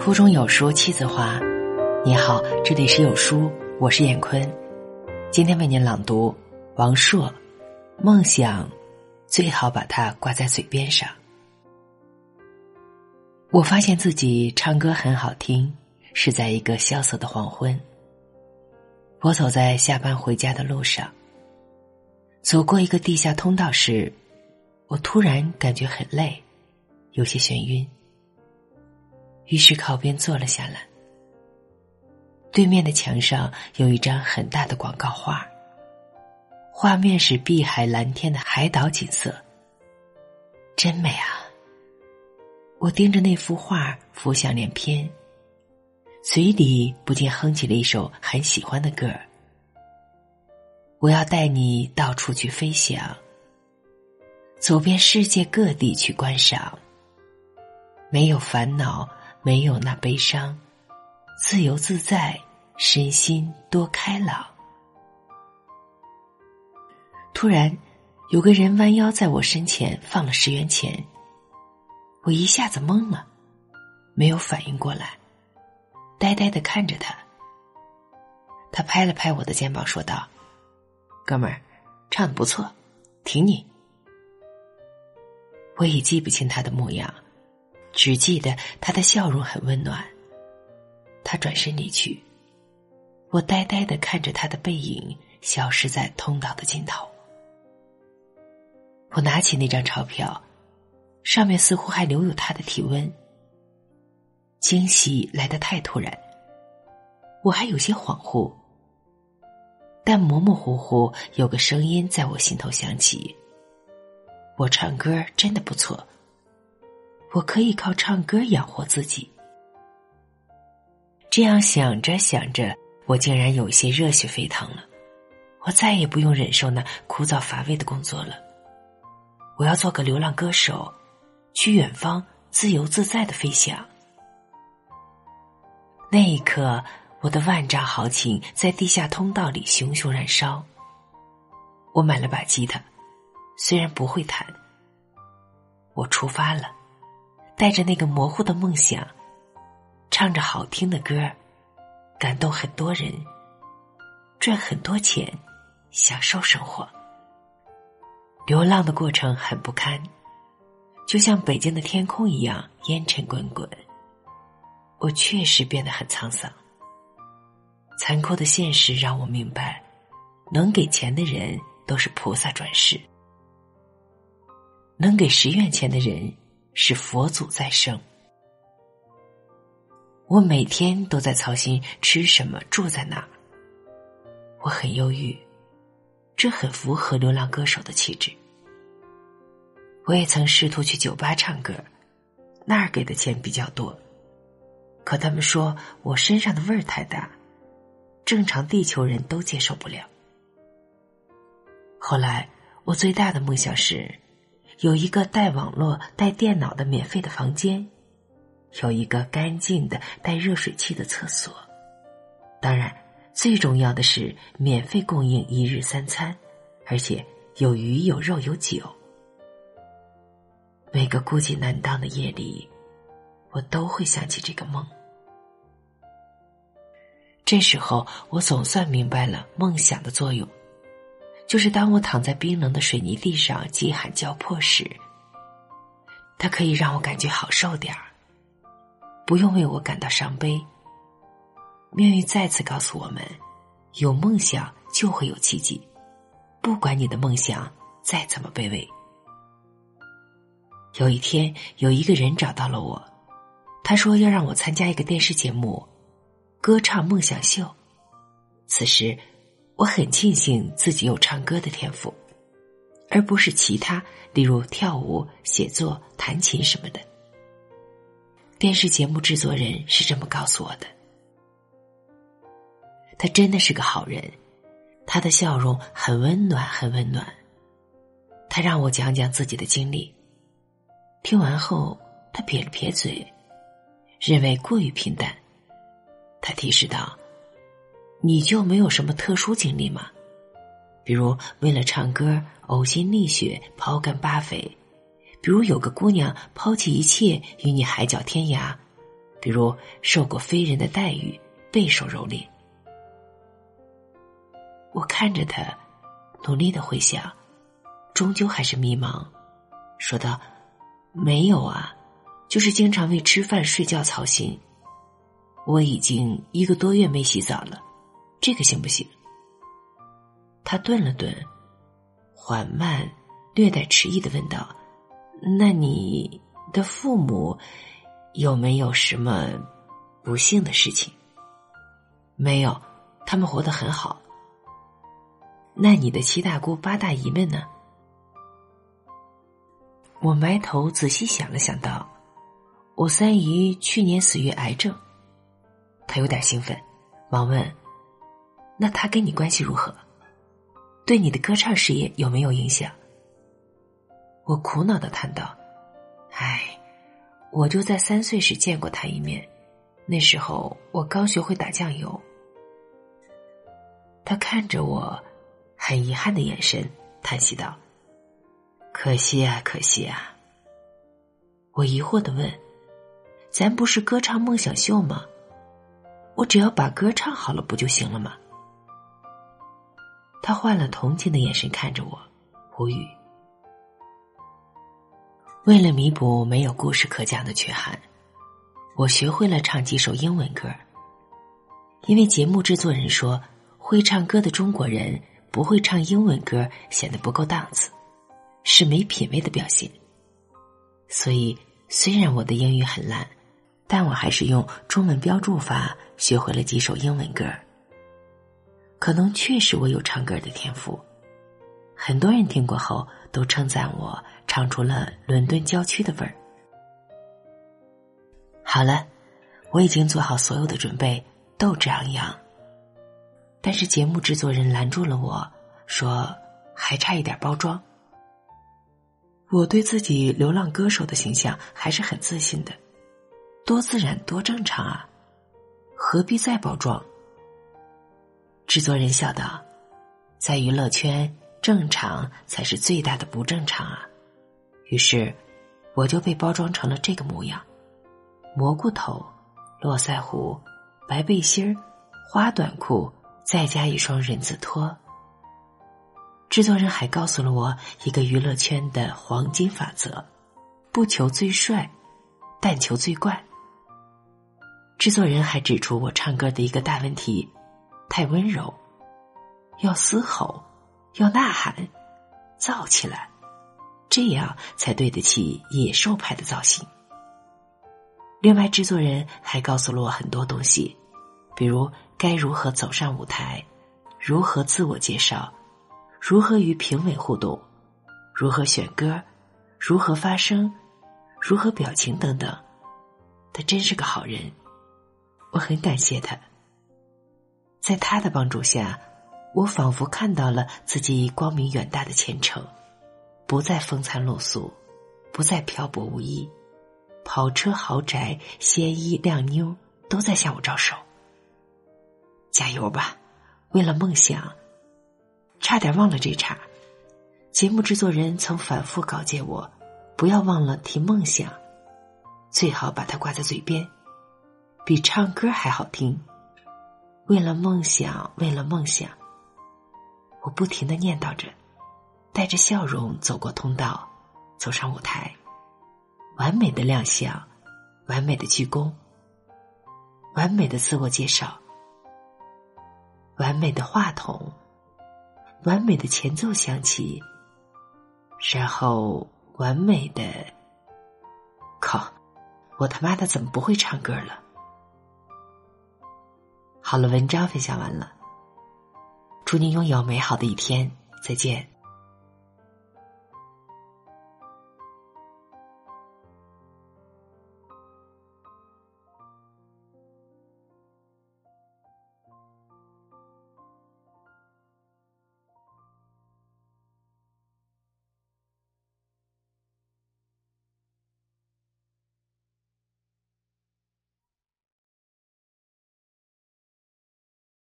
腹中有书气自华。你好，这里是有书，我是闫坤。今天为您朗读王朔。梦想，最好把它挂在嘴边上。我发现自己唱歌很好听，是在一个萧瑟的黄昏。我走在下班回家的路上，走过一个地下通道时，我突然感觉很累，有些眩晕。于是靠边坐了下来。对面的墙上有一张很大的广告画，画面是碧海蓝天的海岛景色，真美啊！我盯着那幅画，浮想联翩，嘴里不禁哼起了一首很喜欢的歌儿。我要带你到处去飞翔，走遍世界各地去观赏，没有烦恼。没有那悲伤，自由自在，身心多开朗。突然，有个人弯腰在我身前放了十元钱，我一下子懵了，没有反应过来，呆呆的看着他。他拍了拍我的肩膀，说道：“哥们儿，唱的不错，挺你。”我已记不清他的模样。只记得他的笑容很温暖。他转身离去，我呆呆的看着他的背影消失在通道的尽头。我拿起那张钞票，上面似乎还留有他的体温。惊喜来得太突然，我还有些恍惚，但模模糊糊有个声音在我心头响起：“我唱歌真的不错。”我可以靠唱歌养活自己。这样想着想着，我竟然有些热血沸腾了。我再也不用忍受那枯燥乏味的工作了。我要做个流浪歌手，去远方自由自在的飞翔。那一刻，我的万丈豪情在地下通道里熊熊燃烧。我买了把吉他，虽然不会弹，我出发了。带着那个模糊的梦想，唱着好听的歌，感动很多人，赚很多钱，享受生活。流浪的过程很不堪，就像北京的天空一样烟尘滚滚。我确实变得很沧桑。残酷的现实让我明白，能给钱的人都是菩萨转世，能给十元钱的人。是佛祖在生。我每天都在操心吃什么、住在哪儿。我很忧郁，这很符合流浪歌手的气质。我也曾试图去酒吧唱歌，那儿给的钱比较多，可他们说我身上的味儿太大，正常地球人都接受不了。后来，我最大的梦想是。有一个带网络、带电脑的免费的房间，有一个干净的带热水器的厕所，当然，最重要的是免费供应一日三餐，而且有鱼有肉有酒。每个孤寂难当的夜里，我都会想起这个梦。这时候，我总算明白了梦想的作用。就是当我躺在冰冷的水泥地上饥寒交迫时，它可以让我感觉好受点儿，不用为我感到伤悲。命运再次告诉我们：有梦想就会有奇迹，不管你的梦想再怎么卑微。有一天，有一个人找到了我，他说要让我参加一个电视节目——歌唱梦想秀。此时。我很庆幸自己有唱歌的天赋，而不是其他，例如跳舞、写作、弹琴什么的。电视节目制作人是这么告诉我的。他真的是个好人，他的笑容很温暖，很温暖。他让我讲讲自己的经历，听完后他撇了撇嘴，认为过于平淡。他提示道。你就没有什么特殊经历吗？比如为了唱歌呕心沥血、抛肝扒肺，比如有个姑娘抛弃一切与你海角天涯，比如受过非人的待遇，备受蹂躏。我看着他，努力的回想，终究还是迷茫，说道：“没有啊，就是经常为吃饭睡觉操心。我已经一个多月没洗澡了，这个行不行？”他顿了顿，缓慢、略带迟疑的问道：“那你的父母有没有什么不幸的事情？”“没有，他们活得很好。”那你的七大姑八大姨们呢？我埋头仔细想了想，道：“我三姨去年死于癌症。”他有点兴奋，忙问：“那他跟你关系如何？对你的歌唱事业有没有影响？”我苦恼的叹道：“唉，我就在三岁时见过他一面，那时候我刚学会打酱油。”他看着我。很遗憾的眼神，叹息道：“可惜啊，可惜啊。”我疑惑的问：“咱不是歌唱梦想秀吗？我只要把歌唱好了，不就行了吗？”他换了同情的眼神看着我，无语。为了弥补没有故事可讲的缺憾，我学会了唱几首英文歌。因为节目制作人说，会唱歌的中国人。不会唱英文歌显得不够档次，是没品位的表现。所以，虽然我的英语很烂，但我还是用中文标注法学会了几首英文歌。可能确实我有唱歌的天赋，很多人听过后都称赞我唱出了伦敦郊区的味儿。好了，我已经做好所有的准备，斗志昂扬。但是节目制作人拦住了我，说还差一点包装。我对自己流浪歌手的形象还是很自信的，多自然多正常啊，何必再包装？制作人笑道：“在娱乐圈，正常才是最大的不正常啊。”于是，我就被包装成了这个模样：蘑菇头、络腮胡、白背心、花短裤。再加一双人字拖。制作人还告诉了我一个娱乐圈的黄金法则：不求最帅，但求最怪。制作人还指出我唱歌的一个大问题：太温柔，要嘶吼，要呐喊，燥起来，这样才对得起野兽派的造型。另外，制作人还告诉了我很多东西，比如。该如何走上舞台？如何自我介绍？如何与评委互动？如何选歌？如何发声？如何表情等等？他真是个好人，我很感谢他。在他的帮助下，我仿佛看到了自己光明远大的前程，不再风餐露宿，不再漂泊无依，跑车、豪宅、鲜衣、靓妞都在向我招手。加油吧，为了梦想！差点忘了这茬。节目制作人曾反复告诫我，不要忘了提梦想，最好把它挂在嘴边，比唱歌还好听。为了梦想，为了梦想，我不停的念叨着，带着笑容走过通道，走上舞台，完美的亮相，完美的鞠躬，完美的自我介绍。完美的话筒，完美的前奏响起，然后完美的，靠！我他妈的怎么不会唱歌了？好了，文章分享完了，祝您拥有美好的一天，再见。